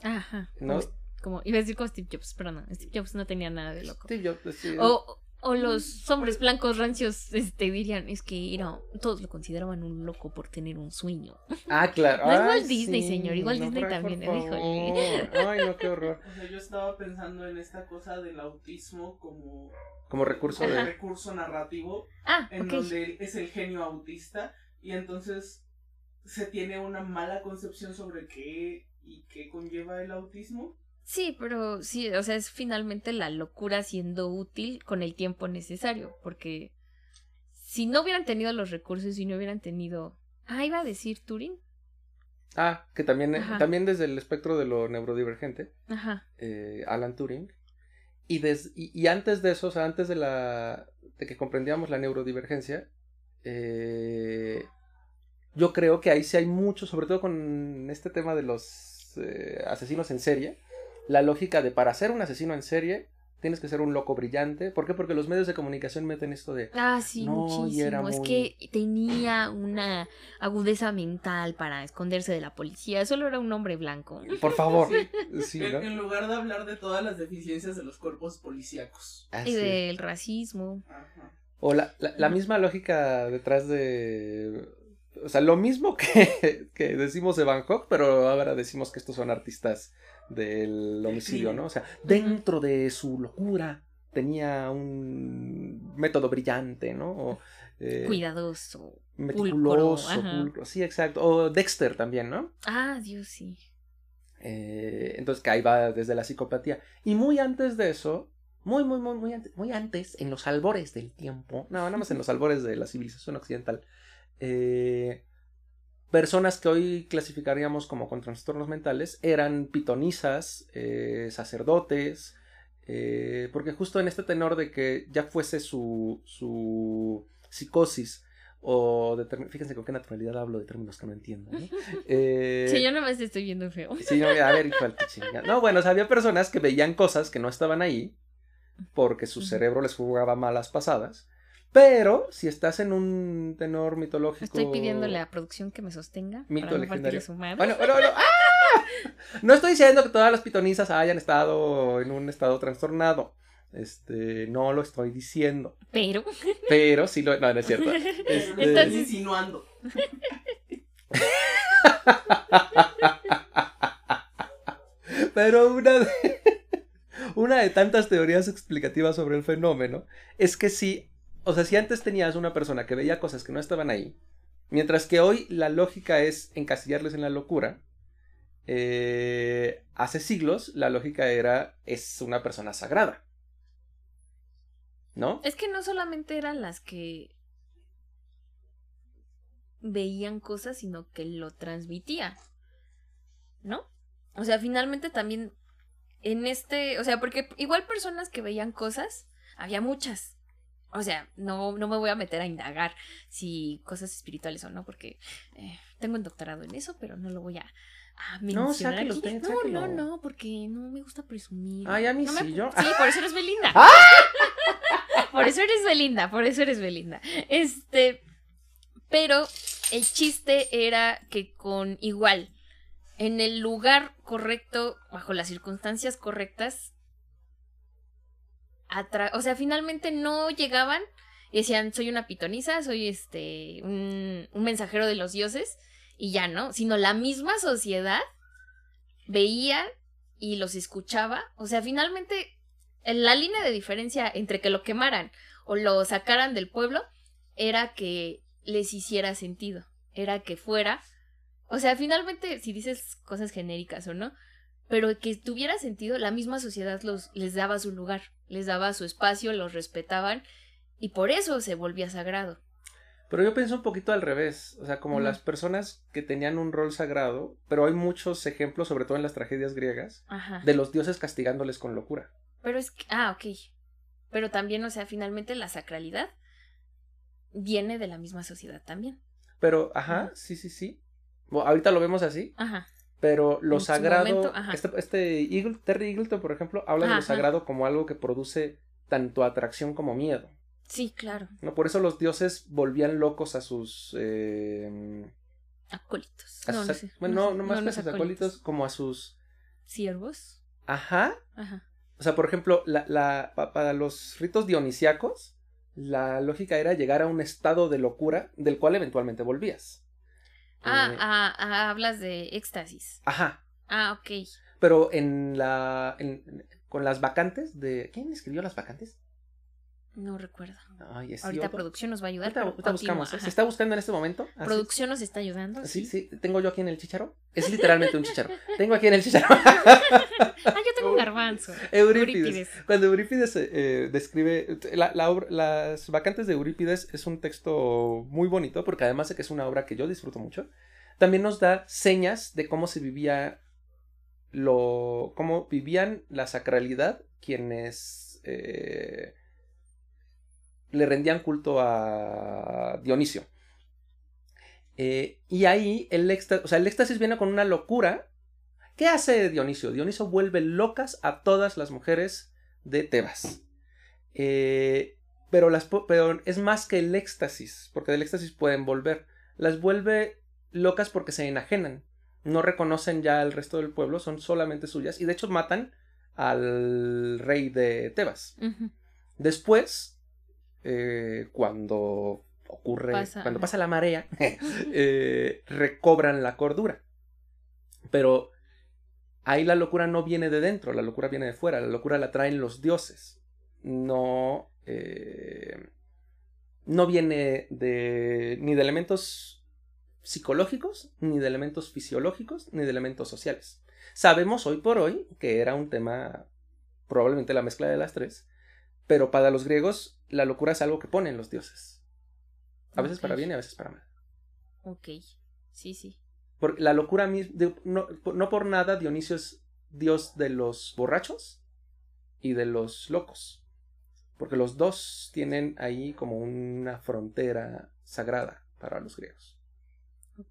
Ajá. ¿no? Como, iba a decir como Steve Jobs, pero no. Steve Jobs no tenía nada de loco. Sí, yo, pues, sí, O, o los hombres blancos rancios este, dirían, es que era, todos lo consideraban un loco por tener un sueño. Ah, claro. No es Walt Disney, señor, igual Disney por- también, por. Híjole. Ay, no, qué horror. O sea, yo estaba pensando en esta cosa del autismo como Como recurso de... recurso narrativo Ah, en ok. donde es el genio autista y entonces se tiene una mala concepción sobre qué y qué conlleva el autismo. Sí, pero sí, o sea, es finalmente la locura siendo útil con el tiempo necesario, porque si no hubieran tenido los recursos y no hubieran tenido... Ah, iba a decir Turing. Ah, que también, Ajá. también desde el espectro de lo neurodivergente, Ajá. eh, Alan Turing. Y, des- y, y antes de eso, o sea, antes de la de que comprendíamos la neurodivergencia, eh, yo creo que ahí sí hay mucho, sobre todo con este tema de los eh, asesinos en serie, la lógica de para ser un asesino en serie tienes que ser un loco brillante. ¿Por qué? Porque los medios de comunicación meten esto de Ah, sí, No, y muchísimo. era Es muy- que tenía una agudeza mental para esconderse de la policía. Solo era un hombre blanco. por favor. Sí. Sí, en, ¿no? en lugar de hablar de todas las deficiencias de los cuerpos policíacos. Así Y es. del racismo. Ajá. O la, la, la misma lógica detrás de. O sea, lo mismo que, que decimos de Van Gogh, pero ahora decimos que estos son artistas del homicidio, ¿no? O sea, dentro de su locura tenía un método brillante, ¿no? O, eh, Cuidadoso. meticuloso, pulcro. Sí, exacto. O Dexter también, ¿no? Ah, Dios, sí. Eh, entonces, que ahí va desde la psicopatía. Y muy antes de eso, muy, muy, muy, muy antes, muy antes, en los albores del tiempo, no, nada más en los albores de la civilización occidental, eh, personas que hoy clasificaríamos como con trastornos mentales eran pitonisas, eh, sacerdotes, eh, porque justo en este tenor de que ya fuese su, su psicosis o de, fíjense con qué naturalidad hablo de términos que no entiendo. ¿no? Eh, sí, yo nomás estoy viendo feo. Sí, no, a ver, hijo No, bueno, o sea, había personas que veían cosas que no estaban ahí porque su cerebro les jugaba malas pasadas pero si estás en un tenor mitológico. Estoy pidiéndole a producción que me sostenga. Mito para legendario. No bueno, bueno, bueno. ¡Ah! No estoy diciendo que todas las pitonisas hayan estado en un estado trastornado. Este, no lo estoy diciendo. Pero. Pero sí lo. No, no es cierto. Este... Estás insinuando. Pero una de. Una de tantas teorías explicativas sobre el fenómeno es que sí o sea, si antes tenías una persona que veía cosas que no estaban ahí, mientras que hoy la lógica es encasillarles en la locura, eh, hace siglos la lógica era es una persona sagrada. ¿No? Es que no solamente eran las que veían cosas, sino que lo transmitía. ¿No? O sea, finalmente también en este, o sea, porque igual personas que veían cosas, había muchas. O sea, no, no me voy a meter a indagar si cosas espirituales o no, porque eh, tengo un doctorado en eso, pero no lo voy a, mencionar no, aquí. no, no, no, porque no me gusta presumir. Ay, a mí sí, yo. Sí, por eso eres Belinda. por eso eres Belinda, por eso eres Belinda. Este, pero el chiste era que con igual, en el lugar correcto, bajo las circunstancias correctas, o sea, finalmente no llegaban y decían, soy una pitonisa, soy este, un, un mensajero de los dioses, y ya no, sino la misma sociedad veía y los escuchaba, o sea, finalmente la línea de diferencia entre que lo quemaran o lo sacaran del pueblo era que les hiciera sentido, era que fuera, o sea, finalmente si dices cosas genéricas o no, pero que tuviera sentido, la misma sociedad los, les daba su lugar, les daba su espacio, los respetaban y por eso se volvía sagrado. Pero yo pienso un poquito al revés, o sea, como las personas que tenían un rol sagrado, pero hay muchos ejemplos, sobre todo en las tragedias griegas, de los dioses castigándoles con locura. Pero es que, ah, ok. Pero también, o sea, finalmente la sacralidad viene de la misma sociedad también. Pero, ajá, sí, sí, sí. ahorita lo vemos así. Ajá. Pero lo sagrado, este, este Terry Eagleton, por ejemplo, habla de lo sagrado como algo que produce tanto atracción como miedo. Sí, claro. ¿No? Por eso los dioses volvían locos a sus... Eh, acólitos. no, no Bueno, no, más que a sus acólitos, como a sus... Siervos. Ajá. Ajá. O sea, por ejemplo, la, la, para los ritos dionisíacos, la lógica era llegar a un estado de locura del cual eventualmente volvías. Ah, eh, ah, ah, hablas de éxtasis. Ajá. Ah, ok. Pero en la. con las vacantes de. ¿Quién escribió las vacantes? No recuerdo. Ahorita producción nos va a ayudar. Ahorita, buscamos. ¿eh? ¿Se está buscando en este momento? producción nos está ayudando. Sí, sí, Tengo yo aquí en el chicharo. Es literalmente un chicharo. Tengo aquí en el chicharo. ah, yo tengo un garbanzo. Eurípides. Cuando Eurípides eh, describe. La, las vacantes de Eurípides es un texto muy bonito porque además de que es una obra que yo disfruto mucho, también nos da señas de cómo se vivía lo. cómo vivían la sacralidad quienes. Eh, le rendían culto a Dionisio. Eh, y ahí el éxtasis, o sea, el éxtasis viene con una locura. ¿Qué hace Dionisio? Dionisio vuelve locas a todas las mujeres de Tebas. Eh, pero, las, pero es más que el éxtasis, porque del éxtasis pueden volver. Las vuelve locas porque se enajenan. No reconocen ya al resto del pueblo, son solamente suyas. Y de hecho matan al rey de Tebas. Después eh, cuando ocurre, cuando pasa la marea, eh, recobran la cordura. Pero ahí la locura no viene de dentro, la locura viene de fuera, la locura la traen los dioses. No, eh, no viene de, ni de elementos psicológicos, ni de elementos fisiológicos, ni de elementos sociales. Sabemos hoy por hoy que era un tema probablemente la mezcla de las tres, pero para los griegos la locura es algo que ponen los dioses. A veces para bien y a veces para mal. Ok, sí, sí. Porque la locura, no, no por nada Dionisio es dios de los borrachos y de los locos. Porque los dos tienen ahí como una frontera sagrada para los griegos.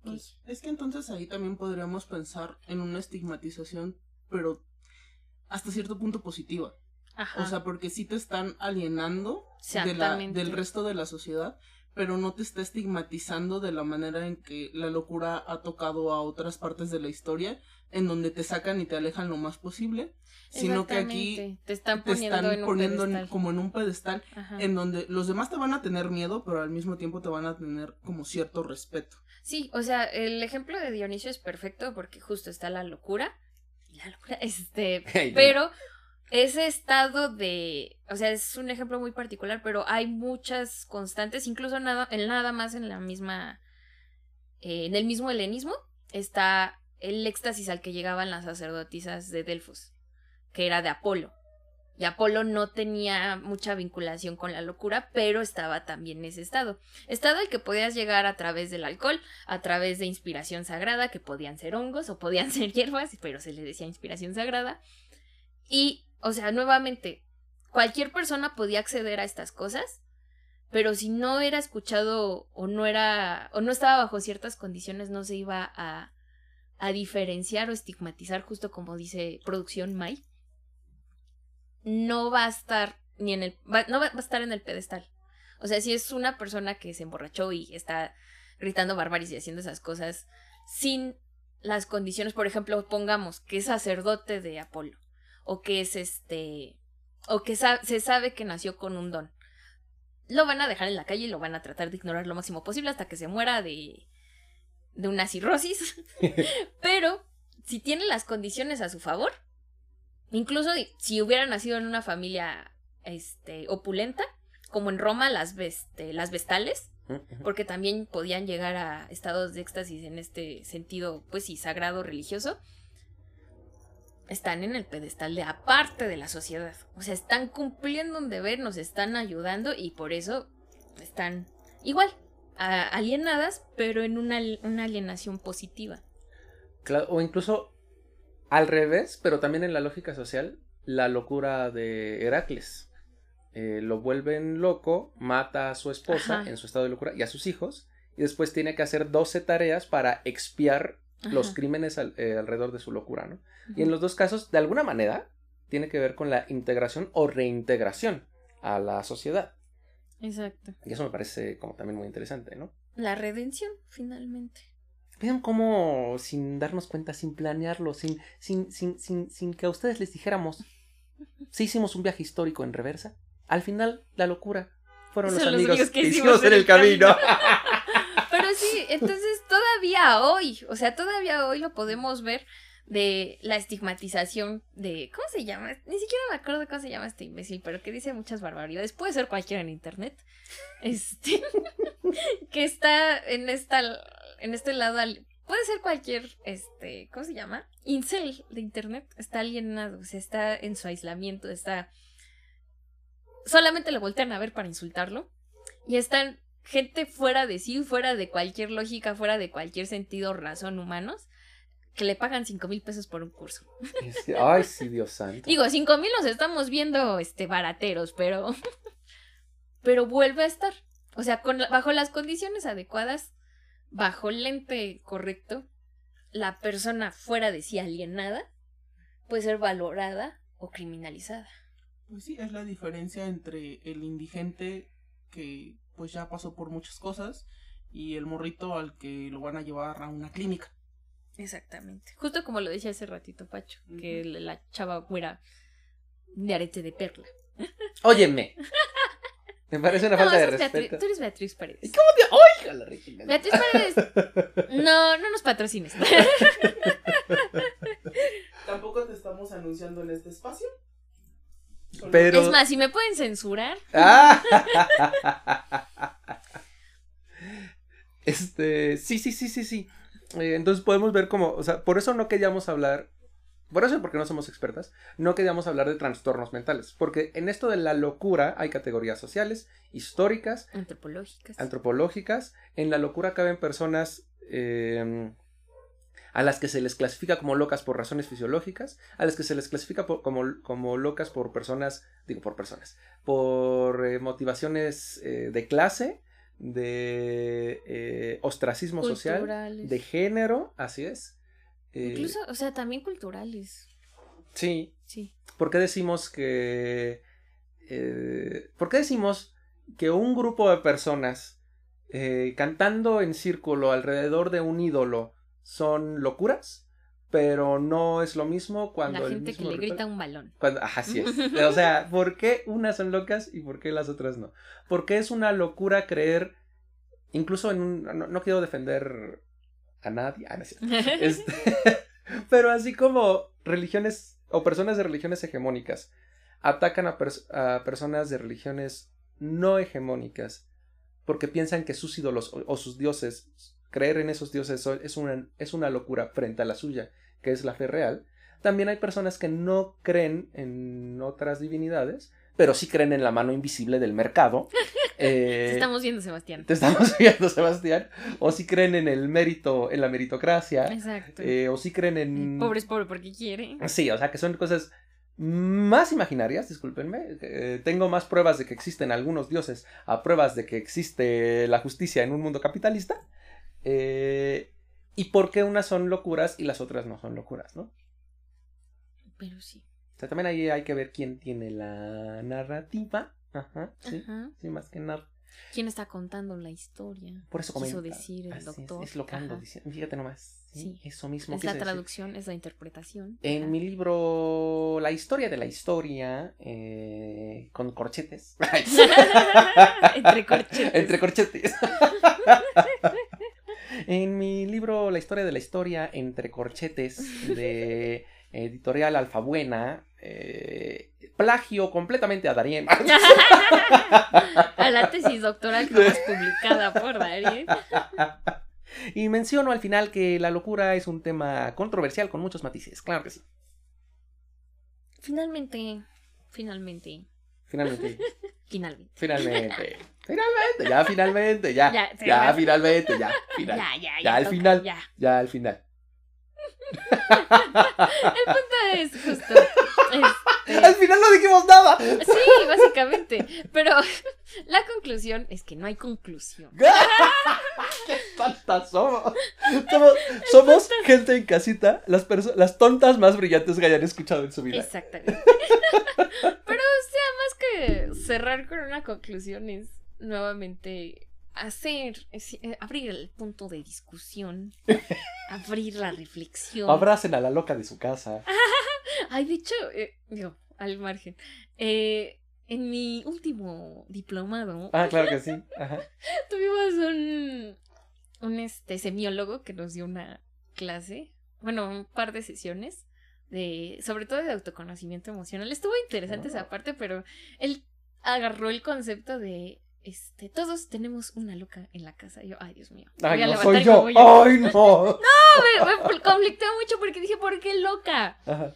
Pues, es que entonces ahí también podríamos pensar en una estigmatización, pero hasta cierto punto positiva. O sea, porque sí te están alienando del resto de la sociedad, pero no te está estigmatizando de la manera en que la locura ha tocado a otras partes de la historia, en donde te sacan y te alejan lo más posible, sino que aquí te están poniendo, como en un pedestal, en donde los demás te van a tener miedo, pero al mismo tiempo te van a tener como cierto respeto. Sí, o sea, el ejemplo de Dionisio es perfecto porque justo está la locura, la locura, este, pero ese estado de, o sea, es un ejemplo muy particular, pero hay muchas constantes, incluso nada, en nada más en la misma, eh, en el mismo helenismo está el éxtasis al que llegaban las sacerdotisas de Delfos, que era de Apolo. Y Apolo no tenía mucha vinculación con la locura, pero estaba también en ese estado. Estado al que podías llegar a través del alcohol, a través de inspiración sagrada, que podían ser hongos o podían ser hierbas, pero se le decía inspiración sagrada. Y o sea, nuevamente, cualquier persona podía acceder a estas cosas, pero si no era escuchado o no era o no estaba bajo ciertas condiciones no se iba a, a diferenciar o estigmatizar justo como dice producción May no va a estar ni en el no va a estar en el pedestal. O sea si es una persona que se emborrachó y está gritando barbaries y haciendo esas cosas sin las condiciones por ejemplo pongamos que es sacerdote de Apolo o que es este o que se sabe que nació con un don. Lo van a dejar en la calle y lo van a tratar de ignorar lo máximo posible hasta que se muera de de una cirrosis. Pero si tiene las condiciones a su favor, incluso si hubiera nacido en una familia este opulenta, como en Roma las este, las vestales, porque también podían llegar a estados de éxtasis en este sentido, pues sí, sagrado religioso están en el pedestal de aparte de la sociedad. O sea, están cumpliendo un deber, nos están ayudando y por eso están igual, alienadas, pero en una, alienación positiva. Claro, o incluso al revés, pero también en la lógica social, la locura de Heracles. Eh, lo vuelven loco, mata a su esposa en su estado de locura y a sus hijos, y después tiene que hacer 12 tareas para expiar los crímenes eh, alrededor de su locura, ¿no? Y en los dos casos, de alguna manera, tiene que ver con la integración o reintegración a la sociedad. Exacto. Y eso me parece como también muy interesante, ¿no? La redención, finalmente. Vean cómo, sin darnos cuenta, sin planearlo, sin, sin, sin, sin, sin que a ustedes les dijéramos, si hicimos un viaje histórico en reversa, al final la locura fueron los amigos, que, hicimos en el camino. Pero sí, entonces todavía hoy, o sea, todavía hoy lo podemos ver de la estigmatización de ¿cómo se llama? Ni siquiera me acuerdo cómo se llama este imbécil, pero que dice muchas barbaridades. Puede ser cualquiera en internet. Este que está en esta en este lado puede ser cualquier este, ¿cómo se llama? incel de internet, está alienado, o sea, está en su aislamiento, está solamente lo voltean a ver para insultarlo y están gente fuera de sí, fuera de cualquier lógica, fuera de cualquier sentido, razón humanos, que le pagan cinco mil pesos por un curso. Ay, sí, Dios santo. Digo, cinco mil los estamos viendo este barateros, pero pero vuelve a estar. O sea, con bajo las condiciones adecuadas, bajo el lente correcto, la persona fuera de sí alienada puede ser valorada o criminalizada. Pues sí, es la diferencia entre el indigente que pues ya pasó por muchas cosas y el morrito al que lo van a llevar a una clínica. Exactamente. Justo como lo decía hace ratito Pacho, que la chava fuera de arete de perla. Óyeme. Me parece una falta de respeto. tú eres Beatriz Paredes. ¿Cómo te.? ¡Ay, la Regina! Beatriz Paredes. No, no nos patrocines. Tampoco te estamos anunciando en este espacio. Pero... Es más, si me pueden censurar. Este, sí, sí, sí, sí, sí. Eh, entonces podemos ver como, o sea, por eso no queríamos hablar, por eso porque no somos expertas, no queríamos hablar de trastornos mentales, porque en esto de la locura hay categorías sociales, históricas, antropológicas. Antropológicas. En la locura caben personas em, a las que se les clasifica como locas por razones fisiológicas, a las que se les clasifica como, como, locas por personas, digo por personas, por eh, motivaciones eh, de clase, de eh, ostracismo social, de género, así es. Incluso, o sea, también culturales. Sí. Sí. ¿Por qué decimos que... ¿Por qué decimos que un grupo de personas cantando en círculo alrededor de un ídolo son locuras, pero no es lo mismo cuando... La gente que le grita un balón. Cuando, ajá, así es. o sea, ¿por qué unas son locas y por qué las otras no? Porque es una locura creer, incluso en un... No, quiero defender a nadie, ah, este, pero así como religiones o personas de religiones hegemónicas atacan a, a personas de religiones no hegemónicas porque piensan que sus ídolos o sus dioses creer en esos dioses es una, es una locura frente a la suya, que es la fe real. También hay personas que no creen en otras divinidades, pero sí creen en la mano invisible del mercado. te estamos viendo, Sebastián. Te estamos viendo, Sebastián. O sí creen en el mérito, en la meritocracia. Exacto. Eh, o sí creen en. Pobre es pobre porque quiere. Sí, o sea que son cosas más imaginarias, discúlpenme. Eh, tengo más pruebas de que existen algunos dioses a pruebas de que existe la justicia en un mundo capitalista. Eh, y por qué unas son locuras y las otras no son locuras, ¿no? Pero sí. O sea, también ahí hay que ver quién tiene la narrativa. Ajá, sí. Sí, más que nada. ¿Quién está contando la historia? Por eso quiso decir el doctor. Es, lo que ando diciendo. Fíjate nomás. Sí, Eso mismo. Es la traducción, es la interpretación. En mi libro La historia de la historia, eh, con corchetes. Entre corchetes. Entre corchetes. En mi libro La historia de la historia, entre corchetes, de editorial Alfabuena, eh, plagio completamente a Darien. a la tesis doctoral que es publicada por Darien. Y menciono al final que la locura es un tema controversial con muchos matices, claro que sí. Finalmente, finalmente. Finalmente. Finalmente. Finalmente. Finalmente, ya finalmente, ya. Ya, ya finalmente, ya. Final, ya, ya, ya. al final. Ya. ya al final. El punto es justo. Este... Al final no dijimos nada. Sí, básicamente. Pero la conclusión es que no hay conclusión. ¡Qué tontas somos! Somos, somos gente en casita, las, las tontas más brillantes que hayan escuchado en su vida. Exactamente. Pero, o sea, más que cerrar con una conclusión es nuevamente hacer, eh, abrir el punto de discusión, abrir la reflexión. Abracen a la loca de su casa. Ay, de hecho, eh, digo, al margen. Eh, en mi último diplomado. Ah, claro que sí. tuvimos un, un este, semiólogo que nos dio una clase, bueno, un par de sesiones, de, sobre todo de autoconocimiento emocional. Estuvo interesante esa parte, pero él agarró el concepto de este, todos tenemos una loca en la casa. yo, ay, Dios mío. Ay, no soy yo. Ay, no. no, me, me conflicté mucho porque dije, ¿por qué loca? Ajá.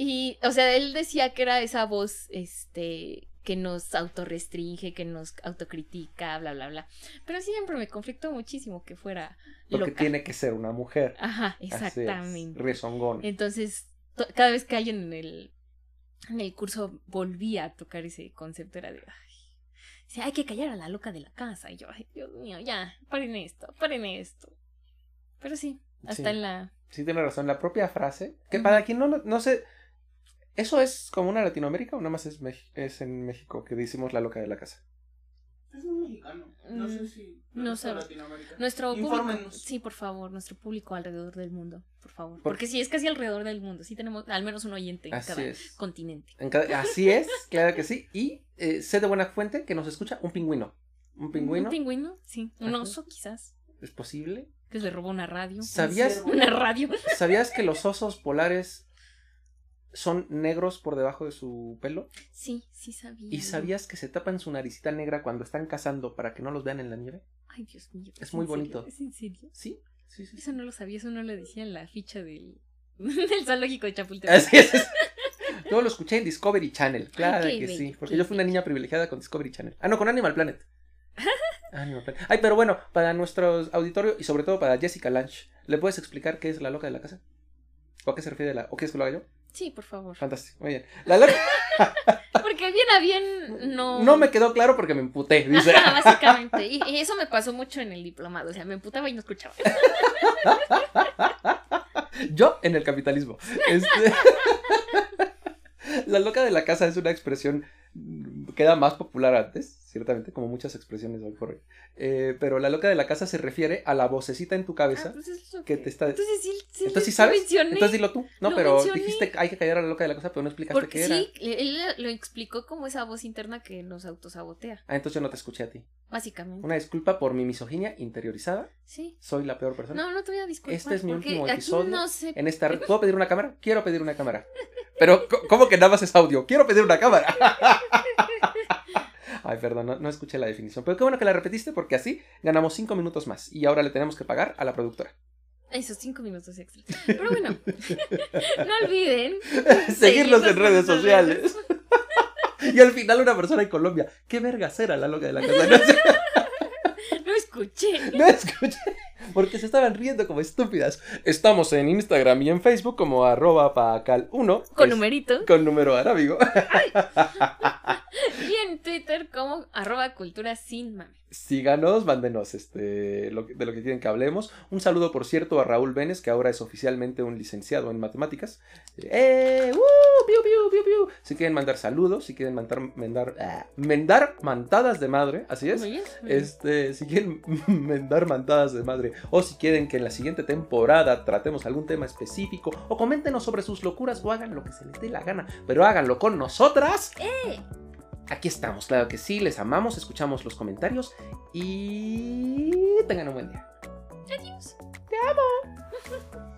Y, o sea, él decía que era esa voz, este, que nos autorrestringe, que nos autocritica, bla, bla, bla. Pero siempre me conflictó muchísimo que fuera Porque tiene que ser una mujer. Ajá, exactamente. Rezongón. Entonces, cada vez que hay en el, en el curso volvía a tocar ese concepto, era de, Dice, hay que callar a la loca de la casa. Y yo, ay, Dios mío, ya, paren esto, paren esto. Pero sí, hasta en la... Sí, tiene razón. La propia frase, que para quien no, no sé, ¿eso es como una Latinoamérica o nada más es, es en México que decimos la loca de la casa? Es un mexicano. No sé mm, si. No sé. Nuestro público. Sí, por favor, nuestro público alrededor del mundo, por favor. Porque sí, es casi alrededor del mundo. Sí, tenemos al menos un oyente en cada continente. así es, claro que sí. Y eh, sé de buena fuente que nos escucha un pingüino. ¿Un pingüino? Un pingüino, sí. Un oso, quizás. ¿Es posible? Que le robó una radio. ¿Sabías? Una radio. ¿Sabías que los osos polares son negros por debajo de su pelo. Sí, sí sabía. ¿Y sabías que se tapan su naricita negra cuando están cazando para que no los vean en la nieve? Ay, Dios mío. Es muy bonito. ¿Es en serio? Sí, sí, sí. Eso no lo sabía, eso no lo decía en la ficha del, del zoológico de Chapultepec. Así es. Yo lo escuché en Discovery Channel, claro que sí, porque yo fui una niña privilegiada con Discovery Channel. Ah, no, con Animal Planet. Animal Planet. Ay, pero bueno, para nuestro auditorio y sobre todo para Jessica Lange, ¿le puedes explicar qué es la loca de la casa? ¿O a qué se refiere la... ¿O quieres que lo haga yo? Sí, por favor. Fantástico, muy bien. La porque bien a bien no... No me quedó claro porque me emputé, dice. básicamente. Y, y, eso me pasó mucho en el diplomado, o sea, me emputaba y no escuchaba. yo en el capitalismo. Este... La loca de la casa es una expresión queda más popular antes, ciertamente, como muchas expresiones hoy por hoy. Eh, pero la loca de la casa se refiere a la vocecita en tu cabeza ah, pues que, te está. Entonces sí, sí, Entonces sí sabes. Entonces dilo tú. No, pero dijiste que hay que callar a la loca de la casa, pero no explicaste Porque qué sí, él lo explicó como esa voz interna que nos autosabotea. Ah, entonces yo no te escuché a ti. Básicamente. Una disculpa por mi misoginia interiorizada. Sí. Soy la peor persona. No, no te voy a disculpar. Este es mi último episodio. No sé. En esta ¿Puedo pedir una cámara? Quiero pedir una cámara. Pero, ¿cómo que nada más es audio? Quiero pedir una cámara. Ay, perdón, no, no, escuché la definición. Pero qué bueno que la repetiste porque así ganamos cinco minutos más. Y ahora le tenemos que pagar a la productora. Esos cinco minutos extra. Pero bueno, no olviden seguirnos en redes sociales. y al final una persona en Colombia. ¿Qué vergas era la loca de la casa? No escuché. No escuché. Porque se estaban riendo como estúpidas. Estamos en Instagram y en Facebook como arroba pacal1. Con numerito. Con número arábigo. y en Twitter como arroba cultura sin mame. Síganos, mándenos este, de lo que quieren que hablemos. Un saludo, por cierto, a Raúl Vélez, que ahora es oficialmente un licenciado en matemáticas. ¡Eh! ¡Uh! ¡Piu, piu, piu, piu! Si quieren mandar saludos, si quieren mandar, mendar, ah, mendar mantadas de madre, así es. Este, si quieren mendar mantadas de madre, o si quieren que en la siguiente temporada tratemos algún tema específico, o coméntenos sobre sus locuras, o hagan lo que se les dé la gana, pero háganlo con nosotras. ¡Eh! Aquí estamos, claro que sí, les amamos, escuchamos los comentarios y tengan un buen día. Adiós. Te amo.